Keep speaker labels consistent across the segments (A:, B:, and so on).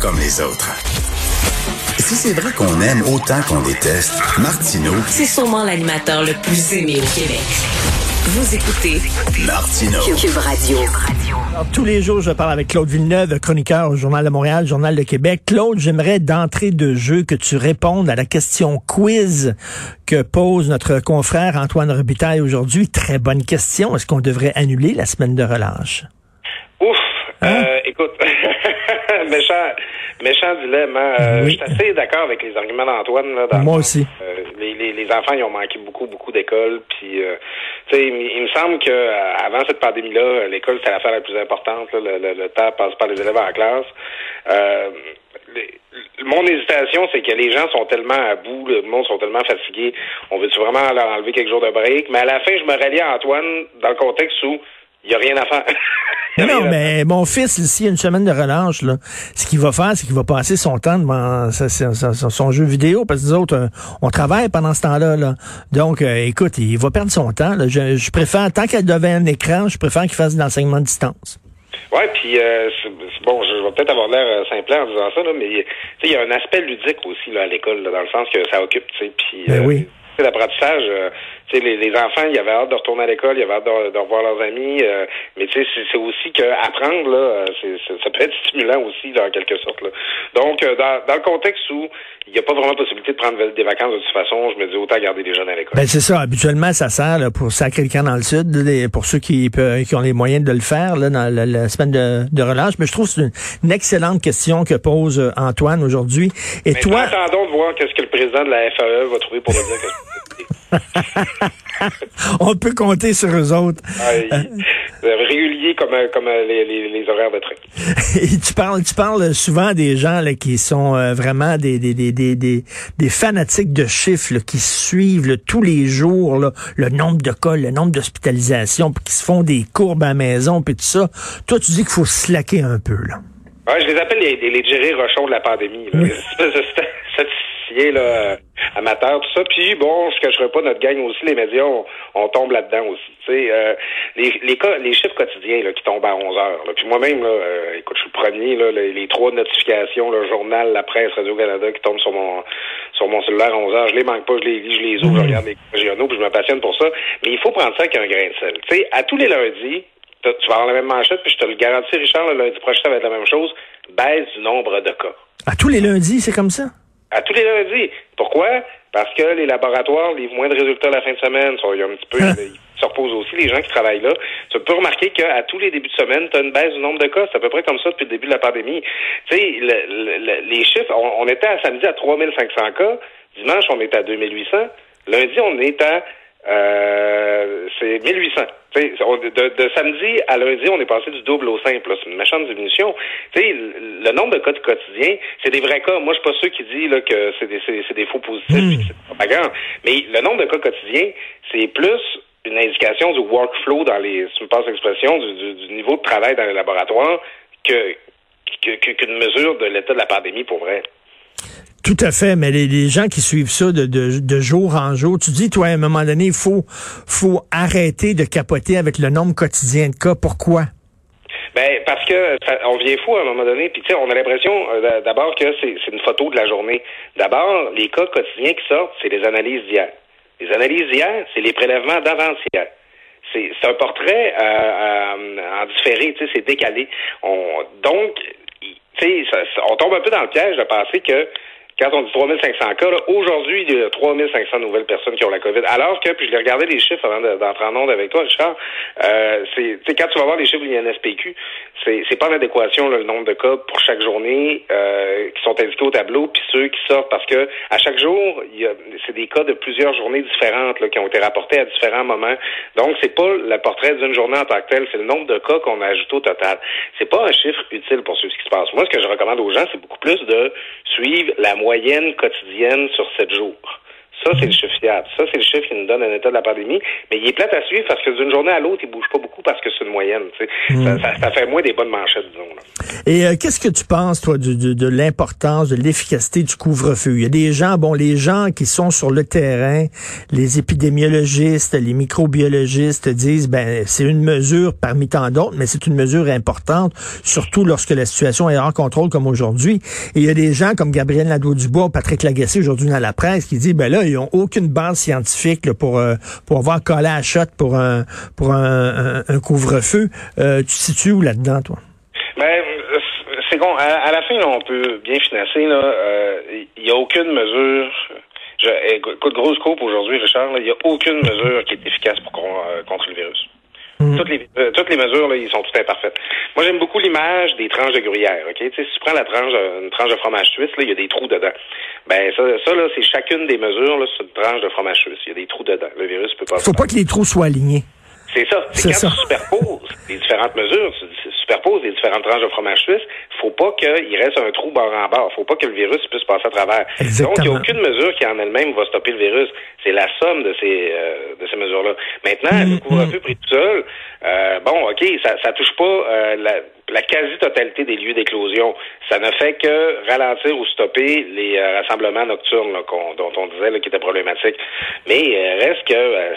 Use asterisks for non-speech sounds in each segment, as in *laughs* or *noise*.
A: comme les autres. Si c'est vrai qu'on aime autant qu'on déteste, Martineau,
B: C'est sûrement l'animateur le plus aimé au Québec. Vous écoutez
A: Martineau.
B: Cube Radio.
C: Alors, tous les jours, je parle avec Claude Villeneuve, chroniqueur au Journal de Montréal, Journal de Québec. Claude, j'aimerais d'entrée de jeu que tu répondes à la question quiz que pose notre confrère Antoine Robitaille aujourd'hui. Très bonne question. Est-ce qu'on devrait annuler la semaine de relâche?
D: Ouf!
C: Hein?
D: Euh, écoute, *laughs* méchant, méchant dilemme. hein. Euh,
C: Oui.
D: Je suis assez d'accord avec les arguments d'Antoine. Là, dans
C: Moi aussi.
D: euh, les, les, les enfants, ils ont manqué beaucoup, beaucoup d'écoles. Puis, euh, tu sais, il, me- il me semble que euh, avant cette pandémie-là, l'école, c'était l'affaire la plus importante. là. le, le, le temps passe par les élèves en classe. Euh, les- mon hésitation, c'est que les gens sont tellement à bout, le monde sont tellement fatigués. On veut-tu vraiment leur enlever quelques jours de break? Mais à la fin, je me rallie à Antoine dans le contexte où il n'y a rien à faire. *laughs*
C: Non, mais mon fils, a une semaine de relâche, là, ce qu'il va faire, c'est qu'il va passer son temps devant sa- sa- sa- son jeu vidéo, parce que nous autres, euh, on travaille pendant ce temps-là. Là. Donc, euh, écoute, il va perdre son temps. là. Je, je préfère, tant qu'elle devait un écran, je préfère qu'il fasse de l'enseignement à distance.
D: Ouais, puis euh, bon, je, vais peut-être avoir l'air euh, simple en disant ça, là, mais tu sais, il y a un aspect ludique aussi là, à l'école, là, dans le sens que ça occupe, tu sais, puis
C: Ben oui.
D: Sais, l'apprentissage, euh, tu sais, les, les enfants, ils avaient hâte de retourner à l'école, ils avaient hâte de, revoir leurs amis, euh, mais tu sais, c'est- aussi que apprendre là, euh, ça peut être stimulant aussi, là, en quelque sorte. Là. Donc, euh, dans, dans le contexte où il n'y a pas vraiment possibilité de prendre des vacances de toute façon, je me dis autant garder les jeunes à l'école.
C: Ben c'est ça. Habituellement, ça sert là, pour sacrer le camp dans le sud, pour ceux qui, qui ont les moyens de le faire là, dans la, la semaine de, de relâche. Mais je trouve que c'est une, une excellente question que pose euh, Antoine aujourd'hui. Et
D: Mais
C: toi,
D: attendons de voir qu'est-ce que le président de la FAE va trouver pour me dire que *laughs*
C: on peut compter sur eux autres.
D: Euh, régulier comme, euh, comme euh, les, les, les horaires de train. *laughs*
C: Et tu parles, tu parles souvent des gens là, qui sont euh, vraiment des, des, des, des, des, des fanatiques de chiffres, là, qui suivent là, tous les jours là, le nombre de cas, le nombre d'hospitalisations, puis qui se font des courbes à la maison, puis tout ça. Toi, tu dis qu'il faut slacker un peu. là.
D: Ouais, je les appelle les, les, les Jerry Rochon de la pandémie. Là. *laughs* là, amateurs, tout ça. Puis bon, je cacherai pas notre gang aussi, les médias, on, on tombe là-dedans aussi. Euh, les, les, cas, les chiffres quotidiens là, qui tombent à 11 heures. Là. Puis moi-même, là, euh, écoute, je suis le premier, là, les, les trois notifications, le journal, la presse, Radio-Canada qui tombent sur mon sur mon cellulaire à 11 heures, je les manque pas, je les lis, je les ouvre, je regarde les régionaux, puis je me passionne pour ça. Mais il faut prendre ça avec un grain de sel. Tu sais, à tous les lundis, tu vas avoir la même manchette, puis je te le garantis, Richard, le lundi prochain, ça va être la même chose. Baisse du nombre de cas.
C: À tous les lundis, c'est comme ça?
D: À tous les lundis. Pourquoi? Parce que les laboratoires livrent moins de résultats la fin de semaine. Ça, il y a un petit peu, *laughs* ils se reposent aussi, les gens qui travaillent là. Tu peux remarquer qu'à tous les débuts de semaine, tu as une baisse du nombre de cas. C'est à peu près comme ça depuis le début de la pandémie. Tu sais, le- le- le- les chiffres, on, on était à samedi à 3500 cas. Dimanche, on était à 2800. Lundi, on est à euh, c'est 1800. Tu sais, on- de, de samedi à lundi, on est passé du double au simple. C'est une méchante diminution. Le, le nombre de cas de quotidien, c'est des vrais cas. Moi, je suis pas ceux qui disent là, que c'est des, c'est, c'est des faux positifs, c'est propagande. Mais le nombre de cas quotidiens, c'est plus une indication du workflow dans les, si tu me passes l'expression, du, du, du niveau de travail dans les laboratoires que- qu'une mesure de l'état de la pandémie pour vrai.
C: Tout à fait, mais les, gens qui suivent ça de, de, de jour en jour, tu dis, toi, à un moment donné, il faut, faut arrêter de capoter avec le nombre quotidien de cas. Pourquoi?
D: Ben parce que on vient fou à un moment donné, puis tu sais, on a l'impression euh, d'abord que c'est une photo de la journée. D'abord, les cas quotidiens qui sortent, c'est les analyses d'hier. Les analyses d'hier, c'est les prélèvements d'avant-hier. C'est un portrait euh, euh, en différé, tu sais, c'est décalé. On, donc, tu sais, on tombe un peu dans le piège de penser que quand on dit 3500 cas, là, aujourd'hui, il y a 3500 nouvelles personnes qui ont la COVID. Alors que, puis je regardé les chiffres avant de- d'entrer en onde avec toi, Richard, euh, c'est, quand tu vas voir les chiffres de l'INSPQ, c'est, c'est pas en adéquation, là, le nombre de cas pour chaque journée euh, qui sont indiqués au tableau, puis ceux qui sortent, parce que à chaque jour, il y a, c'est des cas de plusieurs journées différentes là, qui ont été rapportés à différents moments. Donc, c'est pas le portrait d'une journée en tant que telle, c'est le nombre de cas qu'on a ajouté au total. C'est pas un chiffre utile pour suivre ce qui se passe. Moi, ce que je recommande aux gens, c'est beaucoup plus de suivre la moyenne quotidienne sur sept jours. Ça, c'est le chiffre fiable. Ça, c'est le chiffre qui nous donne un état de la pandémie. Mais il est plate à suivre parce que d'une journée à l'autre, il bouge pas beaucoup parce que c'est une moyenne. Hmm. Ça, ça, fait moins des bonnes manchettes, disons.
C: Et euh, qu'est-ce que tu penses, toi, de, de, l'importance, de l'efficacité du couvre-feu? Il y a des gens, bon, les gens qui sont sur le terrain, les épidémiologistes, les microbiologistes disent, ben, c'est une mesure parmi tant d'autres, mais c'est une mesure importante, surtout lorsque la situation est hors contrôle comme aujourd'hui. Et il y a des gens comme Gabriel Nadeau-Dubois, Patrick Lagacé aujourd'hui dans la presse qui dit, ben là, ils ont aucune base scientifique pour euh, pour avoir collé à shot pour un pour un, couvre-feu. Euh, tu te situes où là-dedans, toi?
D: Ben, c'est bon. À, la fin, on peut bien financer. Il n'y a aucune mesure. Je, écoute, grosse coupe aujourd'hui, Richard. Il n'y a aucune mesure qui est efficace pour euh, contre le virus. Mm. Toutes les euh, toutes les mesures là, ils sont toutes imparfaites. Moi, j'aime beaucoup l'image des tranches de gruyère. Ok, si tu prends la tranche une tranche de fromage suisse, là, il y a des trous dedans. Ben ça, ça là, c'est chacune des mesures là, sur une tranche de fromage suisse. Il y a des trous dedans. Le virus peut pas.
C: Faut pas que les trous soient alignés.
D: C'est ça. C'est quand ça. tu superposes les différentes mesures, tu superposes les différentes tranches de fromage suisse, faut pas qu'il reste un trou bord en bord. Faut pas que le virus puisse passer à travers. Donc, il n'y a aucune mesure qui en elle-même va stopper le virus. C'est la somme de ces euh, de ces mesures-là. Maintenant, le mm, couvre-feu pris tout seul, euh, bon, OK, ça, ça touche pas euh, la, la quasi-totalité des lieux d'éclosion. Ça ne fait que ralentir ou stopper les euh, rassemblements nocturnes dont on disait là, qui étaient problématiques. Mais reste que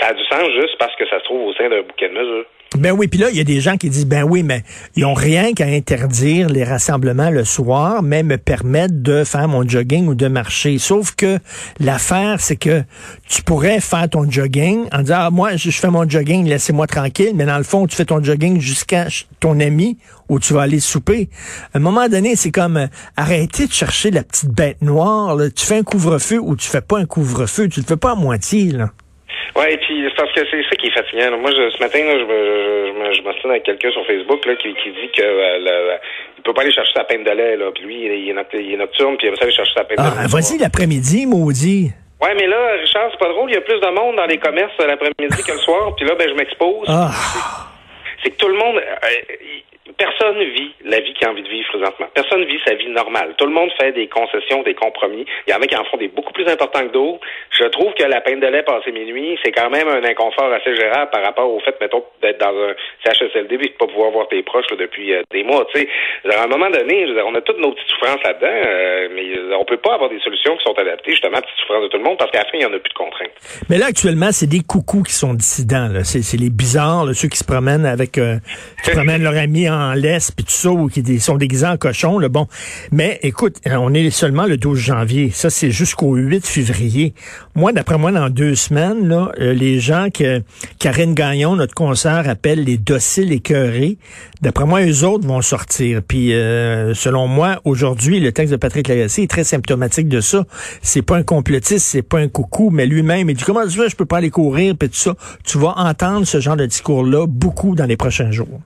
D: ça a du sens juste parce que ça se trouve au sein d'un bouquet de mesures.
C: Ben oui, puis là, il y a des gens qui disent, ben oui, mais ils ont rien qu'à interdire les rassemblements le soir, mais me permettre de faire mon jogging ou de marcher. Sauf que l'affaire, c'est que tu pourrais faire ton jogging en disant, ah, moi, je, fais mon jogging, laissez-moi tranquille, mais dans le fond, tu fais ton jogging jusqu'à ton ami où tu vas aller souper. À un moment donné, c'est comme euh, arrêter de chercher la petite bête noire. Tu fais un couvre-feu ou tu fais pas un couvre-feu. Tu le fais pas à moitié, là.
D: Oui, et puis c'est parce que c'est ça qui est fatigant. Moi, je, ce matin, là, je, me, je, je avec quelqu'un sur Facebook là, qui, qui dit que euh, il peut pas aller chercher sa peine de lait, là. Puis lui, il est, il est nocturne, puis il va aller chercher sa peine de
C: ah, lait. Vas-y l'après-midi, maudit.
D: Ouais, mais là, Richard, c'est pas drôle. Il y a plus de monde dans les commerces l'après-midi que le soir. Puis là, ben, je m'expose. Ah. C'est que tout le monde. Euh, personne vit la vie qu'il a envie de vivre présentement. Personne vit sa vie normale. Tout le monde fait des concessions, des compromis. Il y en a qui en font des beaucoup plus importants que d'autres. Je trouve que la peine de lait passé minuit, c'est quand même un inconfort assez gérable par rapport au fait, mettons, d'être dans un CHSLD et de pas pouvoir voir tes proches depuis euh, des mois. Tu à un moment donné, on a toutes nos petites souffrances là-dedans, euh, mais on peut pas avoir des solutions qui sont adaptées justement à petites souffrances de tout le monde parce qu'à la fin, il y en a plus de contraintes.
C: Mais là, actuellement, c'est des coucous qui sont dissidents. C'est les bizarres, ceux qui se promènent avec, euh, qui promènent leur ami en laisse puis tout ça, ou qui sont déguisés en cochon, le bon. Mais écoute, on est seulement le 12 janvier. Ça, c'est jusqu'au 8 février. Moi, d'après moi, dans deux semaines, là, euh, les gens que Karine Gagnon, notre concert, appelle les dociles écœurés, d'après moi, eux autres vont sortir. Puis, euh, selon moi, aujourd'hui, le texte de Patrick Lagacé est très symptomatique de ça. C'est pas un complotiste, c'est pas un coucou, mais lui-même, il dit, comment tu veux, je peux pas aller courir, puis tout ça. Tu vas entendre ce genre de discours-là beaucoup dans les prochains jours.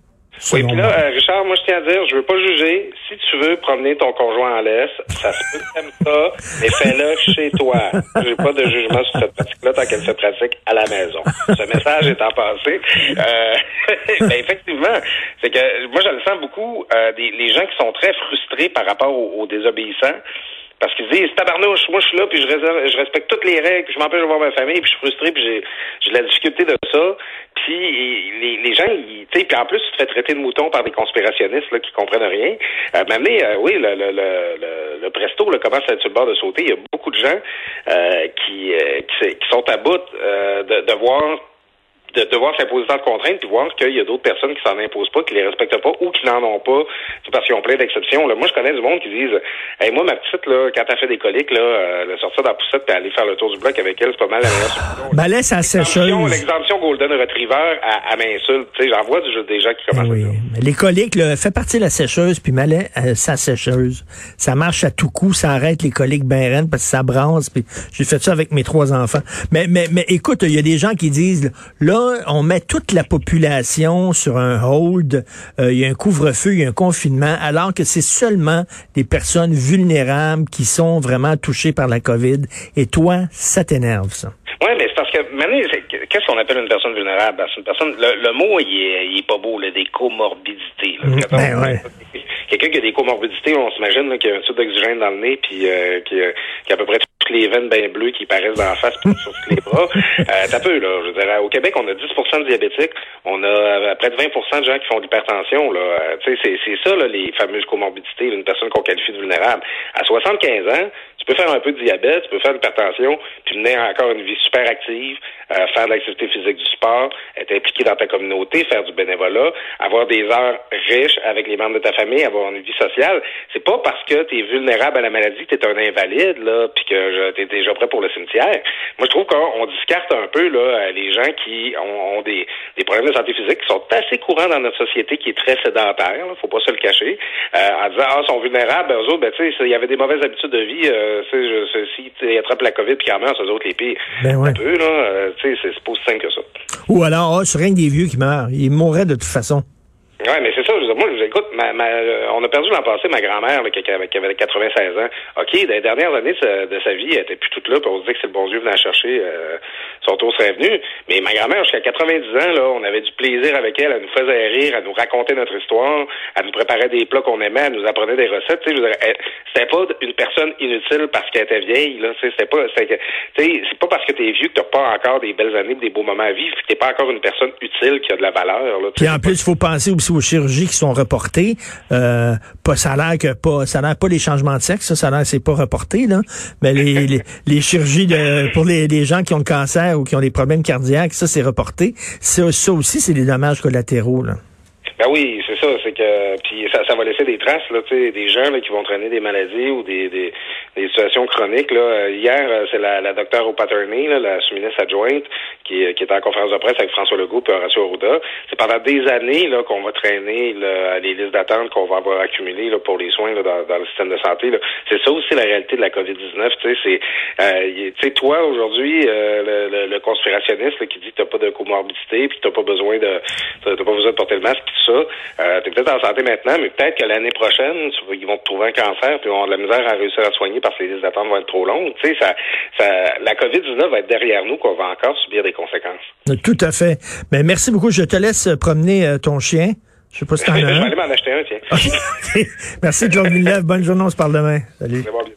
D: Oui, puis là, euh, Richard, moi, je tiens à dire, je veux pas juger. Si tu veux promener ton conjoint en laisse, ça se peut que ça, mais fais-le chez toi. *laughs* J'ai pas de jugement sur cette pratique-là tant qu'elle se pratique à la maison. Ce message étant passé. Euh, *laughs* ben, effectivement, c'est que moi, je le sens beaucoup, euh, des, les gens qui sont très frustrés par rapport aux désobéissants. Parce qu'ils disent, tabarnouche, moi je suis là, puis je, je respecte toutes les règles, puis je m'empêche de voir ma famille, puis je suis frustré, puis j'ai, j'ai de la difficulté de ça. Puis les, les gens, tu sais, puis en plus, tu te fais traiter de mouton par des conspirationnistes là, qui comprennent rien. Euh, euh, oui, le, le, le, le, presto là, commence à être le bord de sauter? Il y a beaucoup de gens euh, qui, euh, qui, qui, sont à bout de, de voir de devoir s'imposer tant de contraintes, puis voir qu'il y a d'autres personnes qui s'en imposent pas, qui les respectent pas ou qui n'en ont pas, parce qu'ils ont plein d'exceptions. Là. Moi, je connais du monde qui disent hey, moi, ma petite, là, quand elle fait des coliques, là, euh, sortir dans la poussette et aller faire le tour du bloc avec elle, c'est pas mal la meilleure.
C: Ben laisse à sécheuse.
D: L'exemption Golden Retriever, à, à m'insulte. J'en vois des gens qui commencent
C: oui.
D: à
C: Les coliques, là, fait partie de la sécheuse, puis malais à sa sécheuse. Ça marche à tout coup, ça arrête les coliques ben parce que ça bronze, puis j'ai fait ça avec mes trois enfants. Mais, mais, mais écoute, il y a des gens qui disent, là, on met tout toute la population sur un hold, euh, il y a un couvre-feu, il y a un confinement, alors que c'est seulement des personnes vulnérables qui sont vraiment touchées par la COVID. Et toi, ça t'énerve, ça.
D: Oui, mais c'est parce que maintenant, qu'est-ce qu'on appelle une personne vulnérable? Une personne. Le, mot, il est, il est, pas beau, là, des comorbidités. Là.
C: Mm, ben ouais.
D: Quelqu'un qui a des comorbidités, on s'imagine qu'il y a un tube d'oxygène dans le nez, puis euh, qui, qui a à peu près toutes les veines bien bleues qui paraissent dans la face sur tous les bras. *laughs* Euh, T'as peu, là. Je dirais, au Québec, on a 10 de diabétiques. On a euh, près de 20% de gens qui font de l'hypertension, là. Euh, sais, c'est ça, là, les fameuses comorbidités d'une personne qu'on qualifie de vulnérable. À 75 ans, peux faire un peu de diabète, tu peux faire de l'hypertension, puis mener encore une vie super active, euh, faire de l'activité physique du sport, être impliqué dans ta communauté, faire du bénévolat, avoir des heures riches avec les membres de ta famille, avoir une vie sociale. C'est pas parce que tu es vulnérable à la maladie que tu es un invalide, là, puis que tu es déjà prêt pour le cimetière. Moi, je trouve qu'on discarte un peu là, euh, les gens qui ont, des, problèmes de santé physique qui sont assez courants dans notre société qui est très sédentaire, là, faut pas se le cacher, euh, en disant ah, ils sont vulnérables, ben, eux autres, ben, tu sais, il y avait des mauvaises habitudes de vie, euh, ils attrapent la COVID puis en meurent, eux autres les pires.
C: Ben ouais.
D: Un peu, là, euh, tu sais, c'est pas aussi simple que ça.
C: Ou alors, oh, c'est rien que des vieux qui meurent. Ils mourraient de toute façon.
D: Oui, mais c'est ça. Moi, je vous écoute. Ma, ma, euh, on a perdu l'an passé ma grand-mère qui, qui, avait 96 ans. OK, dans les dernières années de sa, de sa vie, elle était plus toute là, puis on se dit que c'est le bon Dieu venant chercher. Euh, son tour serait venu. Mais ma grand-mère, jusqu'à 90 ans, là, on avait du plaisir avec elle. Elle nous faisait rire, elle nous racontait notre histoire, elle nous préparait des plats qu'on aimait, elle nous apprenait des recettes. C'était pas une personne inutile parce qu'elle était vieille. Là, c'était pas, c'est pas parce que t'es vieux que t'as pas encore des belles années, des beaux moments à vivre, que t'es pas encore une personne utile qui a de la valeur. Là,
C: puis en plus, il faut penser aussi aux chirurgies qui sont reportées. Euh, pas, ça a l'air que pas, ça a l'air pas les changements de sexe, ça, ça a l'air c'est pas reporté là. Mais les, *laughs* les, les, chirurgies de, pour les, les, gens qui ont le cancer ou qui ont des problèmes cardiaques, ça c'est reporté. Ça, ça aussi, c'est des dommages collatéraux là.
D: Ben oui, c'est ça, c'est que puis ça, ça va laisser des traces là, tu sais, des gens là, qui vont traîner des maladies ou des, des, des situations chroniques là. Hier, euh, c'est la, la docteure O'Patterney, la sous-ministre adjointe, qui, qui est en conférence de presse avec François Legault et Horacio Arruda. C'est pendant des années là qu'on va traîner là, les listes d'attente qu'on va avoir accumulées là, pour les soins là, dans, dans le système de santé. C'est ça aussi la réalité de la COVID-19. Tu sais, c'est euh, tu toi aujourd'hui, euh, le, le, conspirationniste qui dit que t'as pas de comorbidité puis que t'as pas besoin de t'as pas besoin de porter le masque ça. Euh, tu es peut-être en santé maintenant, mais peut-être que l'année prochaine, ils vont te trouver un cancer, puis ils vont avoir de la misère à réussir à soigner parce que les d'attente vont être trop longues. Tu sais, ça, ça, la COVID-19 va être derrière nous, qu'on va encore subir des conséquences.
C: Tout à fait. Mais merci beaucoup. Je te laisse promener euh, ton chien. Je sais pas si t'en *laughs* as
D: Je vais aller m'en acheter un, tiens. *laughs*
C: Merci, Claude Villeneuve. Bonne journée, on se parle demain. Salut.